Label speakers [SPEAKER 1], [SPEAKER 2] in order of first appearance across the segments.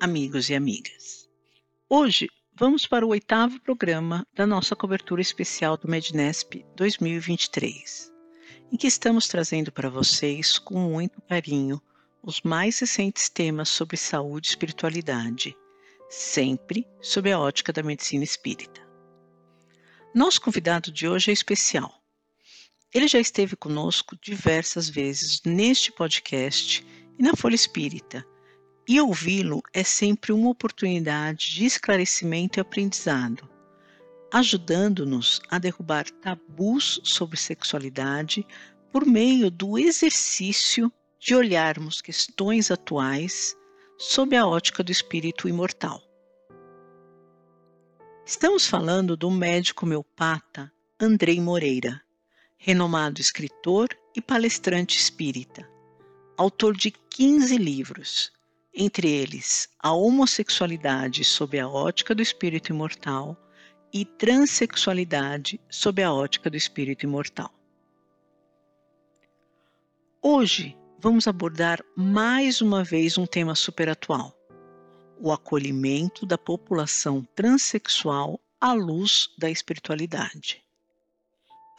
[SPEAKER 1] Amigos e amigas. Hoje vamos para o oitavo programa da nossa cobertura especial do Mednesp 2023, em que estamos trazendo para vocês com muito carinho os mais recentes temas sobre saúde e espiritualidade, sempre sob a ótica da medicina espírita. Nosso convidado de hoje é especial. Ele já esteve conosco diversas vezes neste podcast e na Folha Espírita e ouvi-lo é sempre uma oportunidade de esclarecimento e aprendizado, ajudando-nos a derrubar tabus sobre sexualidade por meio do exercício de olharmos questões atuais sob a ótica do espírito imortal. Estamos falando do médico homeopata Andrei Moreira, renomado escritor e palestrante espírita, autor de 15 livros entre eles a homossexualidade sob a ótica do espírito imortal e transexualidade sob a ótica do espírito imortal. Hoje vamos abordar mais uma vez um tema super atual: o acolhimento da população transexual à luz da espiritualidade.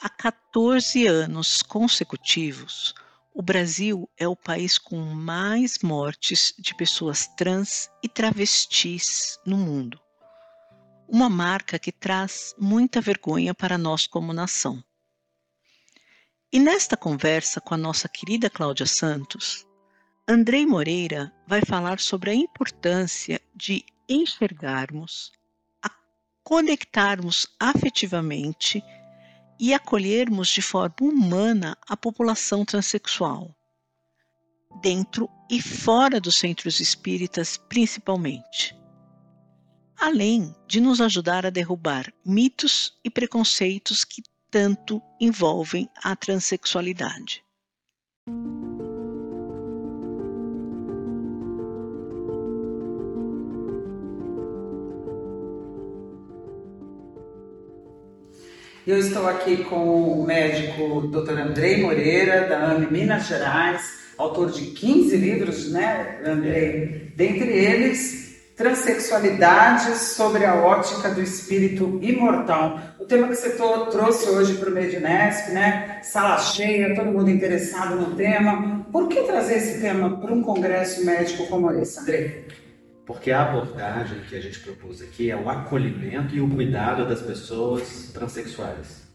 [SPEAKER 1] Há 14 anos consecutivos, o Brasil é o país com mais mortes de pessoas trans e travestis no mundo. Uma marca que traz muita vergonha para nós como nação. E nesta conversa com a nossa querida Cláudia Santos, Andrei Moreira vai falar sobre a importância de enxergarmos, a conectarmos afetivamente e acolhermos de forma humana a população transexual, dentro e fora dos centros espíritas, principalmente. Além de nos ajudar a derrubar mitos e preconceitos que tanto envolvem a transexualidade.
[SPEAKER 2] Eu estou aqui com o médico Dr. Andrei Moreira, da AME Minas Gerais, autor de 15 livros, né, Andrei? Dentre eles, Transsexualidade sobre a ótica do espírito imortal. O tema que você trouxe hoje para o Medinesp, né? Sala cheia, todo mundo interessado no tema. Por que trazer esse tema para um congresso médico como esse, Andrei?
[SPEAKER 3] Porque a abordagem que a gente propôs aqui é o acolhimento e o cuidado das pessoas transexuais.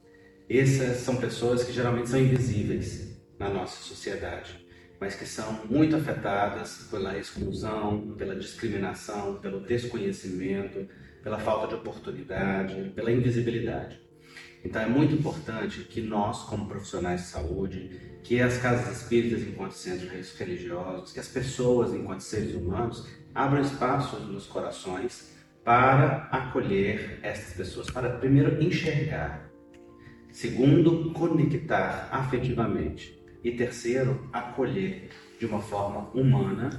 [SPEAKER 3] Essas são pessoas que geralmente são invisíveis na nossa sociedade, mas que são muito afetadas pela exclusão, pela discriminação, pelo desconhecimento, pela falta de oportunidade, pela invisibilidade. Então é muito importante que nós, como profissionais de saúde, que as casas espíritas enquanto centros religiosos, que as pessoas enquanto seres humanos abram espaços nos corações para acolher essas pessoas, para primeiro enxergar, segundo conectar afetivamente e terceiro acolher de uma forma humana,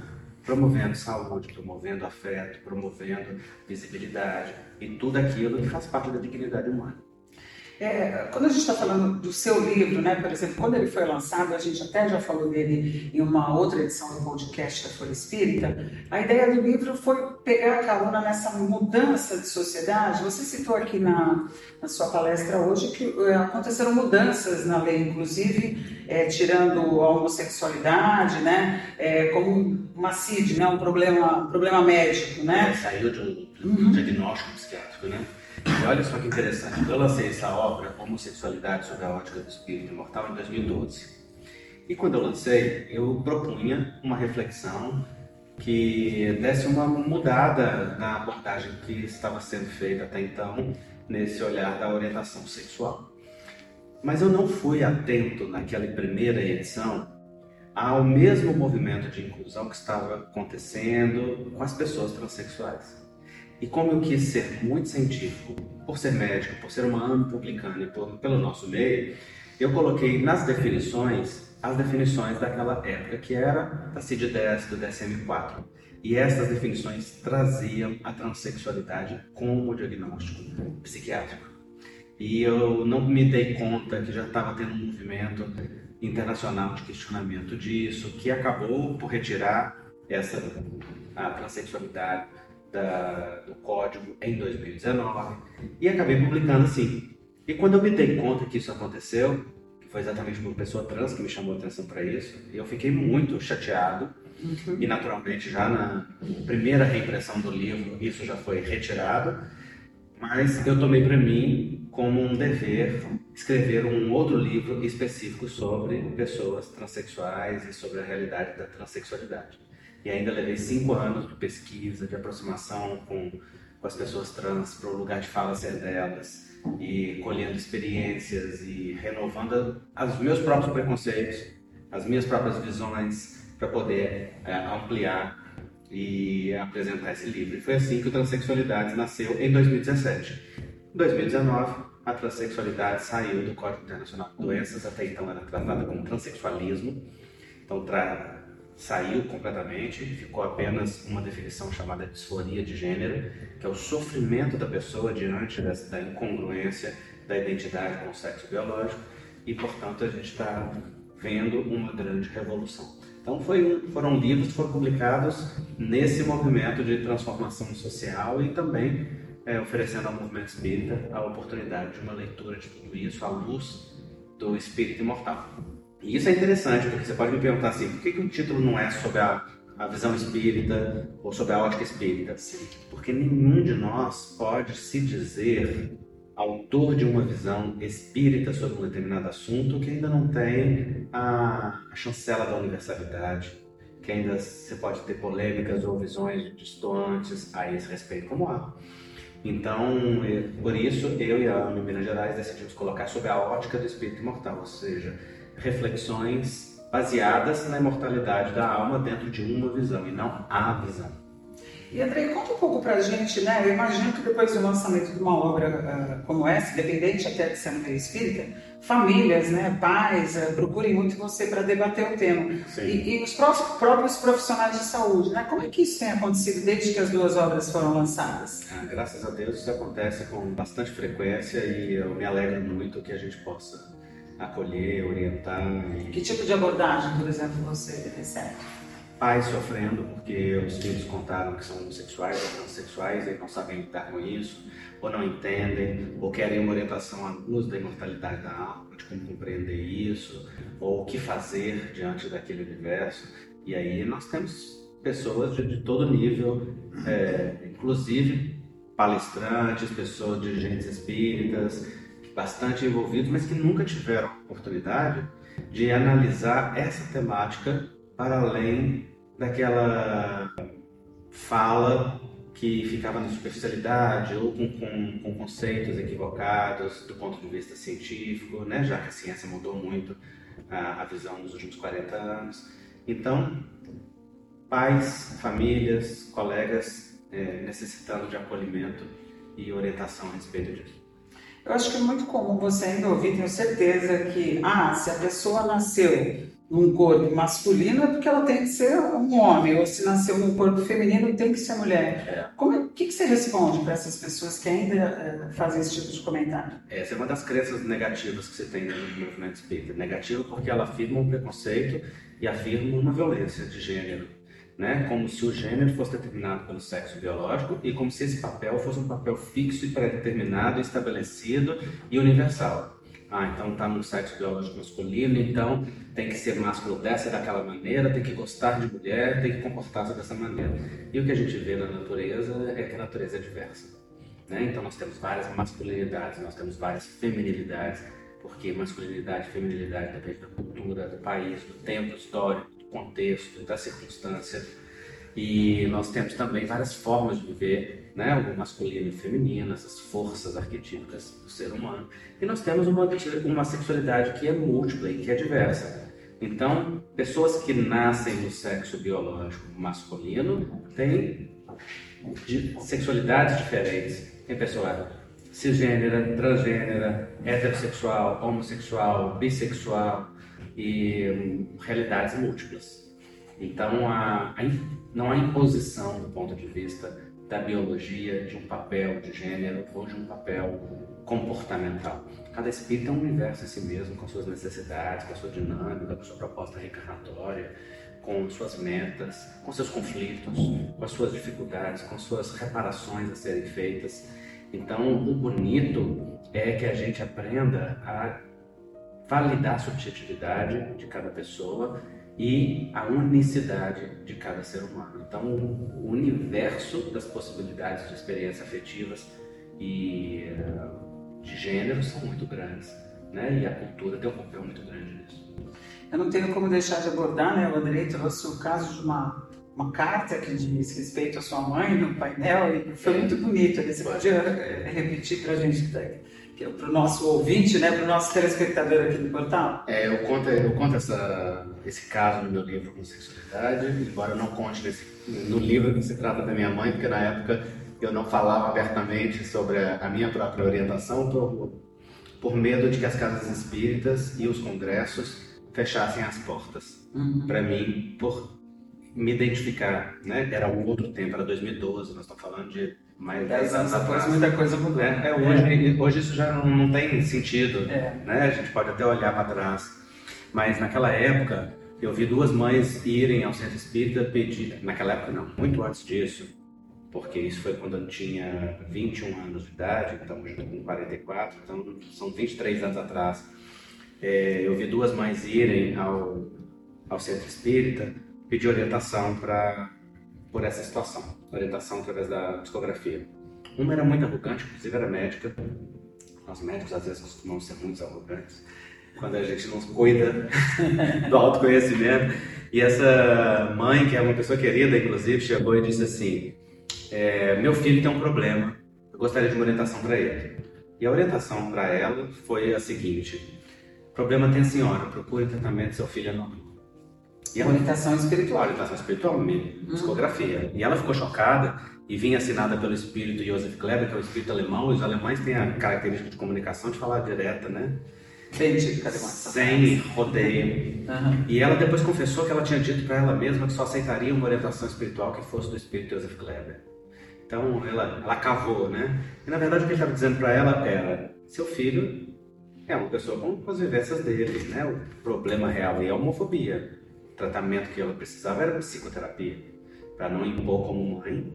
[SPEAKER 3] promovendo saúde, promovendo afeto, promovendo visibilidade e tudo aquilo que faz parte da dignidade humana.
[SPEAKER 2] É, quando a gente está falando do seu livro, né, por exemplo, quando ele foi lançado, a gente até já falou dele em uma outra edição do podcast da Folha Espírita, a ideia do livro foi pegar a carona nessa mudança de sociedade. Você citou aqui na, na sua palestra hoje que é, aconteceram mudanças na lei, inclusive é, tirando a homossexualidade, né, é, como uma CID, né, um problema, um problema médico, né?
[SPEAKER 3] Saiu de um, de um uhum. diagnóstico psiquiátrico, né? E olha só que interessante, eu lancei essa obra, Homossexualidade sobre a Ótica do Espírito Imortal, em 2012. E quando eu lancei, eu propunha uma reflexão que desse uma mudada na abordagem que estava sendo feita até então nesse olhar da orientação sexual. Mas eu não fui atento naquela primeira edição ao mesmo movimento de inclusão que estava acontecendo com as pessoas transexuais. E como eu quis ser muito científico, por ser médico, por ser uma AME publicana e por, pelo nosso meio, eu coloquei nas definições as definições daquela época, que era da CID-10, do DSM-4. E essas definições traziam a transexualidade como diagnóstico psiquiátrico. E eu não me dei conta que já estava tendo um movimento internacional de questionamento disso, que acabou por retirar essa a transexualidade da, do código em 2019 e acabei publicando assim. E quando eu me dei conta que isso aconteceu, que foi exatamente uma pessoa trans que me chamou a atenção para isso, eu fiquei muito chateado uhum. e naturalmente já na primeira reimpressão do livro isso já foi retirado, mas eu tomei para mim como um dever escrever um outro livro específico sobre pessoas transexuais e sobre a realidade da transexualidade. E ainda levei cinco anos de pesquisa, de aproximação com, com as pessoas trans para o lugar de fala ser delas, e colhendo experiências e renovando os meus próprios preconceitos, as minhas próprias visões, para poder é, ampliar e apresentar esse livro. E foi assim que o Transsexualidades nasceu em 2017. Em 2019, a transexualidade saiu do Código Internacional de Doenças, até então era tratada como transexualismo, então tra... saiu completamente, ficou apenas uma definição chamada disforia de gênero, que é o sofrimento da pessoa diante dessa, da incongruência da identidade com o sexo biológico, e portanto a gente está vendo uma grande revolução. Então foi, foram livros que foram publicados nesse movimento de transformação social e também é, oferecendo ao movimento espírita a oportunidade de uma leitura de tudo isso à luz do espírito imortal. E isso é interessante, porque você pode me perguntar assim, por que, que o título não é sobre a, a visão espírita ou sobre a ótica espírita? Porque nenhum de nós pode se dizer autor de uma visão espírita sobre um determinado assunto que ainda não tem a, a chancela da universalidade, que ainda você pode ter polêmicas ou visões distantes a esse respeito, como há. Então, é, por isso, eu e a AME Minas Gerais decidimos colocar sob a ótica do espírito imortal, ou seja, reflexões baseadas na imortalidade da alma dentro de uma visão e não a visão.
[SPEAKER 2] E Andrei, conta um pouco pra gente, né? Eu imagino que depois do lançamento de uma obra uh, como essa, independente até de ser mulher espírita, famílias, né, pais, uh, procurem muito você para debater o tema. E, e, os próprios, próprios, profissionais de saúde, né? Como é que isso tem acontecido desde que as duas obras foram lançadas?
[SPEAKER 3] Ah, graças a Deus isso acontece com bastante frequência e eu me alegro muito que a gente possa acolher, orientar.
[SPEAKER 2] E... Que tipo de abordagem, por exemplo, você recebe?
[SPEAKER 3] pais sofrendo porque os filhos contaram que são homossexuais ou transexuais e não sabem lidar com isso, ou não entendem, ou querem uma orientação à luz da imortalidade da alma, de como compreender isso, ou o que fazer diante daquele universo. E aí nós temos pessoas de, de todo nível, é, inclusive palestrantes, pessoas, dirigentes espíritas, bastante envolvidos, mas que nunca tiveram oportunidade de analisar essa temática para além daquela fala que ficava na superficialidade ou com, com, com, conceitos equivocados do ponto de vista científico, né? já que a ciência mudou muito a, a visão nos últimos 40 anos. Então, pais, famílias, colegas é, necessitando de acolhimento e orientação a respeito disso.
[SPEAKER 2] Eu acho que é muito comum você ainda ouvir, tenho certeza que, ah, se a pessoa nasceu num corpo masculino é porque ela tem que ser um homem, ou se nasceu num corpo feminino tem que ser mulher. É. Como, o que, que você responde para essas pessoas que ainda é, fazem esse tipo de comentário?
[SPEAKER 3] Essa é uma das crenças negativas que você tem no movimento espírita. Negativa porque ela afirma um preconceito e afirma uma violência de gênero. Né? Como se o gênero fosse determinado pelo sexo biológico e como se esse papel fosse um papel fixo e pré-determinado, estabelecido e universal. Ah, então está no sexo biológico masculino, então tem que ser másculo dessa daquela maneira, tem que gostar de mulher, tem que comportar-se dessa maneira. E o que a gente vê na natureza é que a natureza é diversa. Né? Então nós temos várias masculinidades, nós temos várias feminilidades, porque masculinidade e feminilidade depende da cultura, do país, do tempo histórico, contexto, da circunstância. E nós temos também várias formas de viver, né? o masculino e o feminino, essas forças arquetípicas do ser humano. E nós temos uma, uma sexualidade que é múltipla e que é diversa. Então, pessoas que nascem no sexo biológico masculino têm sexualidades diferentes. Tem pessoa cisgênera, transgênera, heterossexual, homossexual, bissexual e realidades múltiplas. Então, a, a, não há imposição do ponto de vista da biologia de um papel de gênero ou de um papel comportamental. Cada espírito é um universo em si mesmo, com suas necessidades, com a sua dinâmica, com sua proposta reencarnatória, com suas metas, com seus conflitos, com as suas dificuldades, com suas reparações a serem feitas. Então, o bonito é que a gente aprenda a validar a subjetividade de cada pessoa e a unicidade de cada ser humano. Então, o universo das possibilidades de experiências afetivas e eh, de gênero são muito grandes, né? E a cultura tem um papel muito grande nisso.
[SPEAKER 2] Eu não tenho como deixar de abordar, né? Andrei trouxe o caso de uma uma carta que diz respeito à sua mãe no painel e foi muito bonito. Você podia eh, repetir para a gente, é para o nosso ouvinte, né, para o nosso telespectador aqui do portal?
[SPEAKER 3] É, eu conto, eu conto essa, esse caso no meu livro com sexualidade, embora eu não conte nesse, no livro que se trata da minha mãe, porque na época eu não falava abertamente sobre a, minha própria orientação por, por medo de que as casas espíritas e os congressos fechassem as portas uhum. para mim por me identificar, né? Era um outro tempo, era 2012, nós estamos falando de mais de 10 anos atrás.
[SPEAKER 2] Muita coisa mudou.
[SPEAKER 3] É, é, hoje, hoje isso já não, não tem sentido, é. né? A gente pode até olhar para trás. Mas naquela época, eu vi duas mães irem ao centro espírita pedir, naquela época não, muito antes disso, porque isso foi quando eu tinha 21 anos de idade, então hoje com 44, então são 23 anos atrás. É, eu vi duas mães irem ao, ao centro espírita pedir orientação para por essa situação, orientação através da psicografia. Uma era muito arrogante, inclusive era médica. Nós médicos às vezes costumamos ser muito arrogantes quando a gente não cuida do autoconhecimento. E essa mãe, que é uma pessoa querida, inclusive, chegou e disse assim: é, Meu filho tem um problema, eu gostaria de uma orientação para ele. E a orientação para ela foi a seguinte: Problema tem a senhora, procure tratamento, seu filho é normal.
[SPEAKER 2] E ela, orientação espiritual.
[SPEAKER 3] Orientação espiritual, psicografia. E ela ficou chocada e vinha assinada pelo espírito Joseph Kleber, que é o espírito alemão, os alemães têm a característica de comunicação de falar direta, né? Sem rodeio. Uhum. E ela depois confessou que ela tinha dito para ela mesma que só aceitaria uma orientação espiritual que fosse do espírito Joseph Kleber. Então ela, ela cavou, né? E na verdade o que ele estava dizendo para ela era: seu filho é uma pessoa com as vivências dele, né? O problema real é a homofobia tratamento que ela precisava era psicoterapia, para não impor como mãe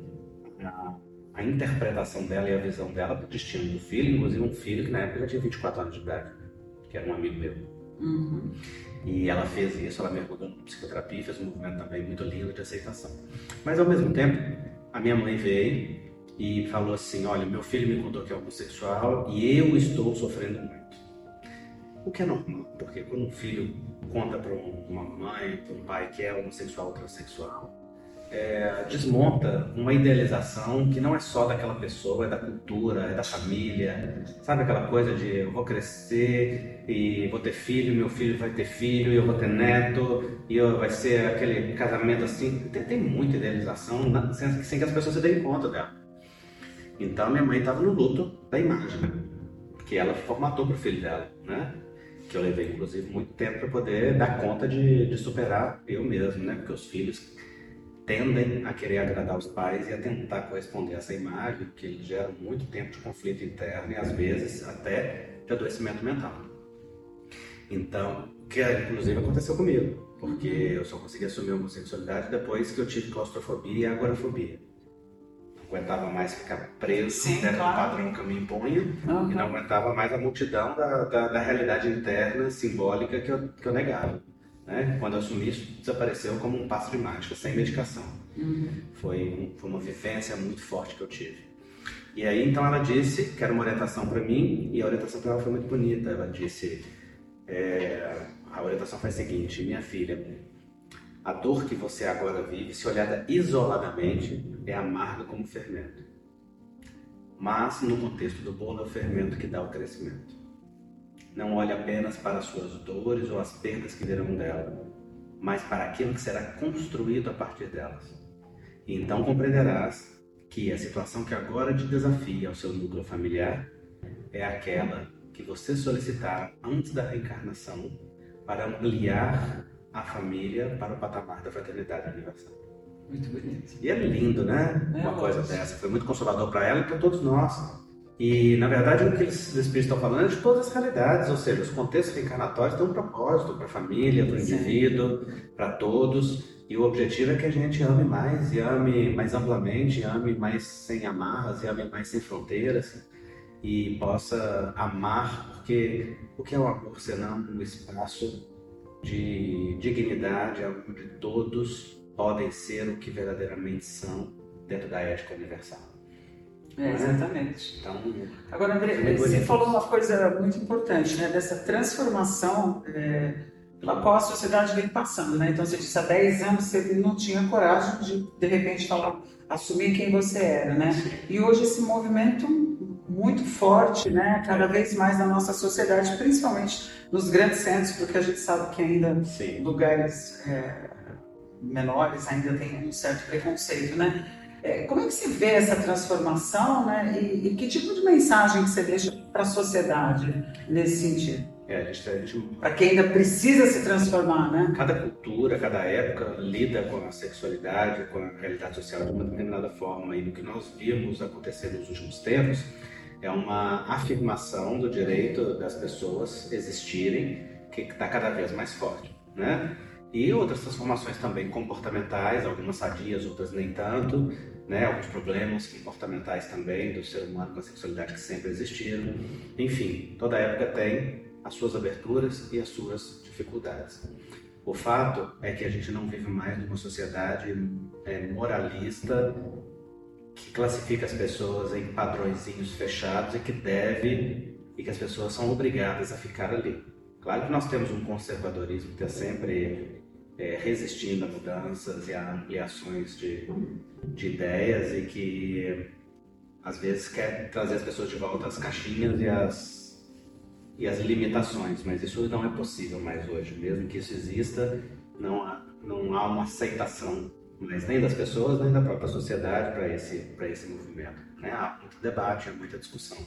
[SPEAKER 3] a, a, interpretação dela e a visão dela para o destino do filho, inclusive um filho que na época já tinha 24 anos de idade, que era um amigo meu. Uhum. E ela fez isso, ela mergulhou na psicoterapia fez um movimento também muito lindo de aceitação. Mas ao mesmo tempo, a minha mãe veio e falou assim: Olha, meu filho me contou que é homossexual e eu estou sofrendo muito. O que é normal, porque quando um filho conta para uma mãe, para um pai que é homossexual ou transexual, é, desmonta uma idealização que não é só daquela pessoa, é da cultura, é da família. Sabe aquela coisa de eu vou crescer e vou ter filho, meu filho vai ter filho, e eu vou ter neto, e eu, vai ser aquele casamento assim. Tem, tem muita idealização sem, sem, que as pessoas se deem conta dela. Então minha mãe estava no luto da imagem, que ela formatou para o filho dela, né? Que eu levei inclusive muito tempo para poder dar conta de, de, superar eu mesmo, né? Porque os filhos tendem a querer agradar os pais e a tentar corresponder a essa imagem, que eles geram muito tempo de conflito interno e às vezes até de adoecimento mental. Então, que inclusive aconteceu comigo, porque eu só consegui assumir a homossexualidade depois que eu tive claustrofobia e agorafobia aguentava mais ficar preso Sim, dentro claro. do padrão que eu me impunha uhum. e não aguentava mais a multidão da, da, da, realidade interna, simbólica que eu, que eu negava. Né? Quando eu assumi isso, desapareceu como um passo de mágica, sem medicação. Uhum. Foi, foi uma vivência muito forte que eu tive. E aí, então, ela disse que era uma orientação para mim e a orientação para ela foi muito bonita. Ela disse: é, a orientação foi a seguinte, minha filha, a dor que você agora vive, se olhada isoladamente, é amarga como fermento. Mas, no contexto do bolo, é o fermento que dá o crescimento. Não olhe apenas para as suas dores ou as perdas que virão dela, mas para aquilo que será construído a partir delas. E então compreenderás que a situação que agora te desafia ao seu núcleo familiar é aquela que você solicitar antes da reencarnação para ampliar a família para o patamar da fraternidade universal.
[SPEAKER 2] Muito bonito.
[SPEAKER 3] E é lindo, né?
[SPEAKER 2] É,
[SPEAKER 3] Uma coisa dessa. Foi muito consolador para ela e para todos nós. E, na verdade, o que eles, os espíritos estão falando é de todas as realidades, ou seja, os contextos reencarnatórios têm um propósito para a família, para o indivíduo, para todos. E o objetivo é que a gente ame mais, e ame mais amplamente, ame mais sem amarras, e ame mais sem fronteiras, e possa amar, porque o que é o amor senão um espaço de dignidade, onde todos podem ser o que verdadeiramente são dentro da ética universal.
[SPEAKER 2] É, exatamente.
[SPEAKER 3] Então,
[SPEAKER 2] Agora, André,
[SPEAKER 3] Muito
[SPEAKER 2] você falou uma coisa muito importante, né? Dessa transformação é, pela qual a sociedade vem passando, né? Então, você disse, há 10 anos você não tinha coragem de, de repente, falar, assumir quem você era, né? E hoje esse movimento muito forte, né? Cada vez mais na nossa sociedade, principalmente nos grandes centros, porque a gente sabe que ainda
[SPEAKER 3] sim.
[SPEAKER 2] lugares é, menores ainda tem um certo preconceito, né? É, como é que você vê essa transformação, né? E, e que tipo de mensagem que você deixa para a sociedade nesse sentido?
[SPEAKER 3] É, a gente, a gente
[SPEAKER 2] Para quem ainda precisa se transformar, né?
[SPEAKER 3] Cada cultura, cada época lida com a sexualidade, com a realidade social de uma determinada forma. E o que nós vimos acontecer nos últimos tempos é uma afirmação do direito das pessoas existirem, que está cada vez mais forte, né? E outras transformações também comportamentais, algumas sadias, outras nem tanto, né? Alguns problemas comportamentais também do ser humano com a sexualidade que sempre existiram. Enfim, toda época tem as suas aberturas e as suas dificuldades. O fato é que a gente não vive mais numa sociedade é, moralista que classifica as pessoas em padrõezinhos fechados e que deve e que as pessoas são obrigadas a ficar ali. Claro que nós temos um conservadorismo que está sempre é, resistindo a mudanças e a ampliações de, de ideias e que às vezes quer trazer as pessoas de volta às caixinhas e às e as limitações, mas isso não é possível mais hoje. Mesmo que isso exista, não há, não há uma aceitação, mas nem das pessoas, nem da própria sociedade para esse, esse movimento. Né? Há muito debate, há muita discussão.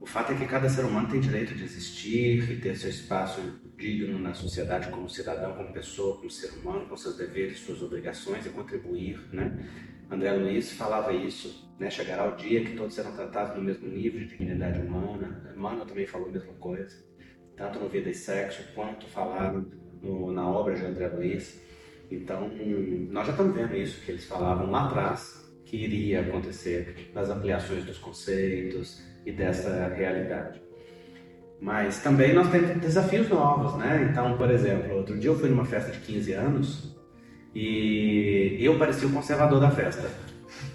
[SPEAKER 3] O fato é que cada ser humano tem direito de existir e ter seu espaço digno na sociedade como cidadão, como pessoa, como ser humano, com seus deveres, suas obrigações e contribuir, né? André Luiz falava isso, né? Chegará o dia que todos serão tratados no mesmo nível de dignidade humana. Emmanuel também falou a mesma coisa, tanto no Vida e Sexo quanto falaram no, na obra de André Luiz. Então, nós já estamos vendo isso que eles falavam lá atrás, que iria acontecer nas ampliações dos conceitos e dessa realidade. Mas também nós temos desafios novos, né? Então, por exemplo, outro dia eu fui numa festa de 15 anos e eu parecia o conservador da festa.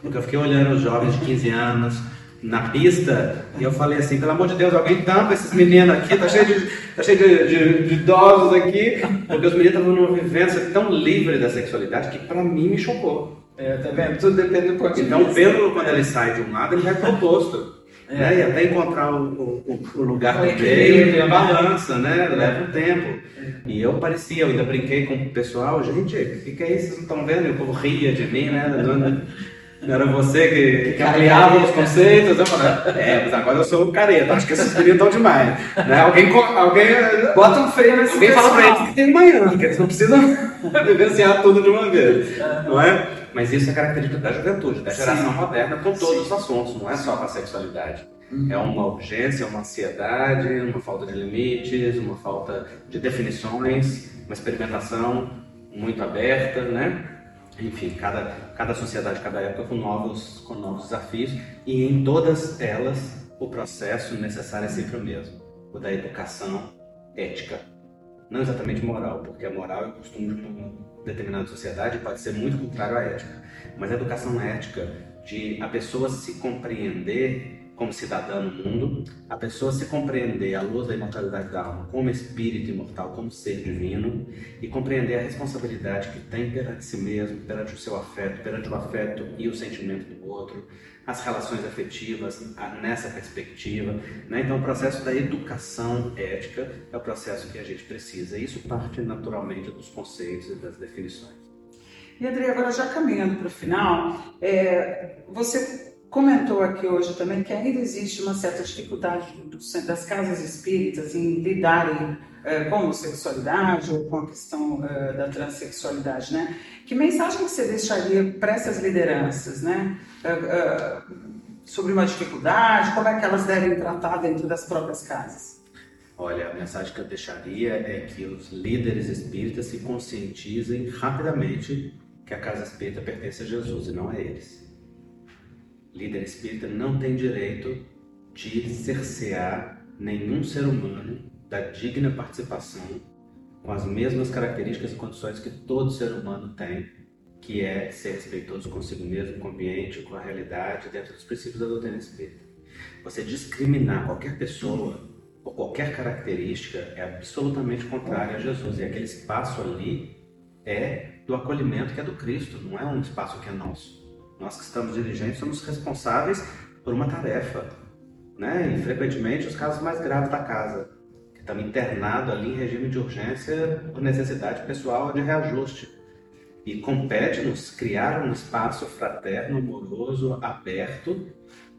[SPEAKER 3] Porque eu fiquei olhando os jovens de 15 anos na pista e eu falei assim, pelo amor de Deus, alguém tampa esses meninos aqui, tá cheio de, tá cheio de, de- de idosos aqui, porque os meninos estavam numa vivência tão livre da sexualidade que pra mim me chocou.
[SPEAKER 2] É, tá vendo? Tudo depende do ponto de
[SPEAKER 3] Então,
[SPEAKER 2] vista.
[SPEAKER 3] o pêndulo, quando ele sai de um lado, ele vai pro oposto. Né? E até encontrar o, o- o lugar do meio, a
[SPEAKER 2] né?
[SPEAKER 3] balança, né? Leva um tempo. E eu parecia, eu ainda brinquei com o pessoal, gente, o que, que é isso? Vocês não estão vendo? E o povo ria de mim, né? Não, era você que, que ampliava os conceitos. Eu falei, é, mas agora eu sou o careta, acho que esses meninos estão demais. Né? Alguém, alguém,
[SPEAKER 2] Bota um freio nesse
[SPEAKER 3] alguém fala pra
[SPEAKER 2] pessoal.
[SPEAKER 3] eles que tem manhã, que eles não precisam vivenciar tudo de uma vez, não é? Mas isso é característica da juventude, da geração
[SPEAKER 2] Sim.
[SPEAKER 3] moderna, com todos os assuntos, não é só com a sexualidade. É uma urgência, uma ansiedade, uma falta de limites, uma falta de definições, uma experimentação muito aberta, né? Enfim, cada, cada sociedade, cada época com novos, com novos desafios e em todas elas o processo necessário é sempre o mesmo, o da educação ética. Não exatamente moral, porque a moral é o costume de uma determinada sociedade e pode ser muito contrário à ética. Mas a educação ética de a pessoa se compreender como cidadã no mundo, a pessoa se compreender à luz da imortalidade da alma como espírito imortal, como ser divino, e compreender a responsabilidade que tem perante si mesmo, perante o seu afeto, perante o afeto e o sentimento do outro, as relações afetivas nessa perspectiva. Né? Então, o processo da educação ética é o processo que a gente precisa. Isso parte naturalmente dos conceitos e das definições.
[SPEAKER 2] E André, agora já caminhando para o final, é, você comentou aqui hoje também que ainda existe uma certa dificuldade das casas espíritas em lidarem uh, com a homossexualidade ou com a questão uh, da transexualidade, né? Que mensagem você deixaria para essas lideranças, né? Uh, sobre uma dificuldade, como é que elas devem tratar dentro das próprias casas?
[SPEAKER 3] Olha, a mensagem que eu deixaria é que os líderes espíritas se conscientizem rapidamente que a casa espírita pertence a Jesus e não a eles líder espírita não tem direito de cercear nenhum ser humano da digna participação com as mesmas características e condições que todo ser humano tem, que é ser respeitoso consigo mesmo, com o ambiente, com a realidade, dentro dos princípios da doutrina espírita. Você discriminar qualquer pessoa por qualquer característica é absolutamente contrário a Jesus. E aquele espaço ali é do acolhimento que é do Cristo, não é um espaço que é nosso. Nós que estamos dirigentes somos responsáveis por uma tarefa, né? E frequentemente os casos mais graves da casa, que estão internados ali em regime de urgência por necessidade pessoal de reajuste. E compete-nos criar um espaço fraterno, amoroso, aberto,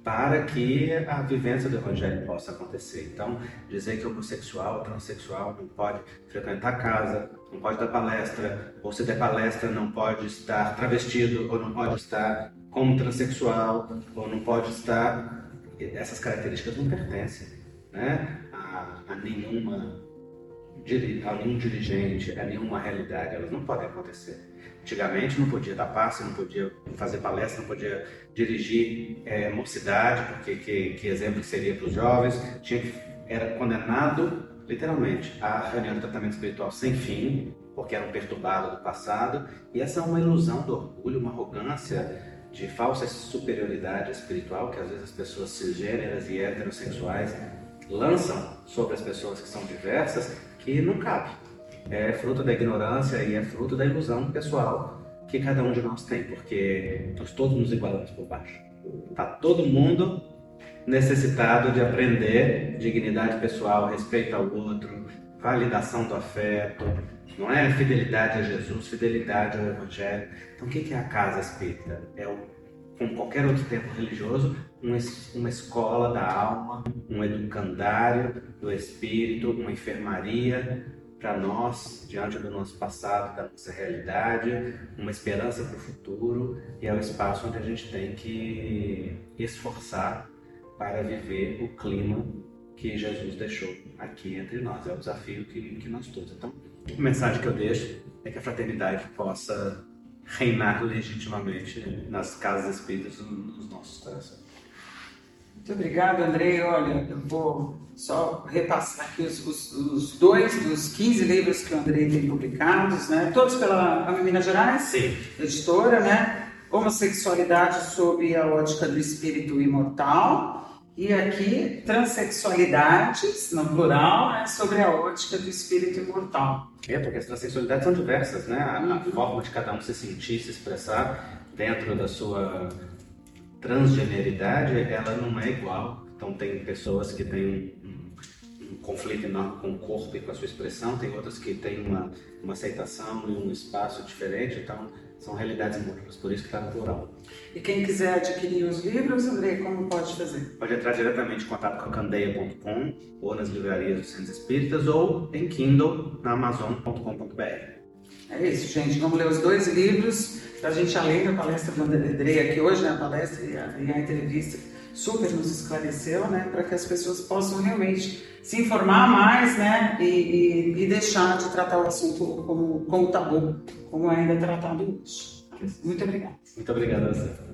[SPEAKER 3] para que a vivência do Evangelho possa acontecer. Então, dizer que homossexual, transexual não pode frequentar casa, não pode dar palestra, ou se der palestra não pode estar travestido, ou não pode estar como transexual, ou não pode estar. Essas características não pertencem né, a, a nenhuma a nenhum dirigente, a nenhuma realidade, elas não podem acontecer. Antigamente não podia dar passe, não podia fazer palestra, não podia dirigir é, mocidade, porque que, que exemplo que seria para os jovens, tinha que, era condenado literalmente a reunião de tratamento espiritual sem fim, porque eram perturbados do passado, e essa é uma ilusão do orgulho, uma arrogância de falsa superioridade espiritual que às vezes as pessoas cisgêneras e heterossexuais lançam sobre as pessoas que são diversas, que não cabe é fruto da ignorância e é fruto da ilusão pessoal que cada um de nós tem, porque nós todos nos igualamos por baixo. Está todo mundo necessitado de aprender dignidade pessoal, respeito ao outro, validação do afeto, não é fidelidade a Jesus, fidelidade ao Evangelho. Então, o que é a casa espírita? É, como qualquer outro templo religioso, uma escola da alma, um educandário do espírito, uma enfermaria para nós, diante do nosso passado, da nossa realidade, uma esperança para o futuro e é o espaço onde a gente tem que esforçar para viver o clima que Jesus deixou aqui entre nós. É o desafio que, que nós todos. Então, a mensagem que eu deixo é que a fraternidade possa reinar legitimamente nas casas espíritas nos nossos corações.
[SPEAKER 2] Muito obrigado, Andrei. Olha, eu vou só repassar aqui os, os, os, dois dos 15 livros que o Andrei tem publicados, né? Todos pela Minas Gerais,
[SPEAKER 3] Sim.
[SPEAKER 2] editora, né? Homossexualidade sob a ótica do espírito imortal. E aqui, transexualidades, no plural, né? sobre a ótica do espírito imortal.
[SPEAKER 3] É, porque as transexualidades são diversas, né? A, a forma de cada um se sentir, se expressar dentro da sua transgeneridade ela não é igual. Então tem pessoas que têm um, um, conflito enorme com o corpo e com a sua expressão, tem outras que têm uma, uma aceitação e um espaço diferente. Então são realidades múltiplas, por isso que está no plural.
[SPEAKER 2] E quem quiser adquirir os livros, André, como pode fazer?
[SPEAKER 3] Pode entrar diretamente em contato com a candeia.com ou nas livrarias dos Centros Espíritas ou em Kindle na amazon.com.br.
[SPEAKER 2] É isso, gente. Vamos ler os dois livros para a gente, além da palestra do André aqui hoje, né, a palestra e a, e a entrevista, super nos esclareceu, né, para que as pessoas possam realmente se informar mais, né, e, e, e deixar de tratar o assunto como, como tabu, como ainda é tratado hoje. Muito obrigada.
[SPEAKER 3] Muito obrigado a você.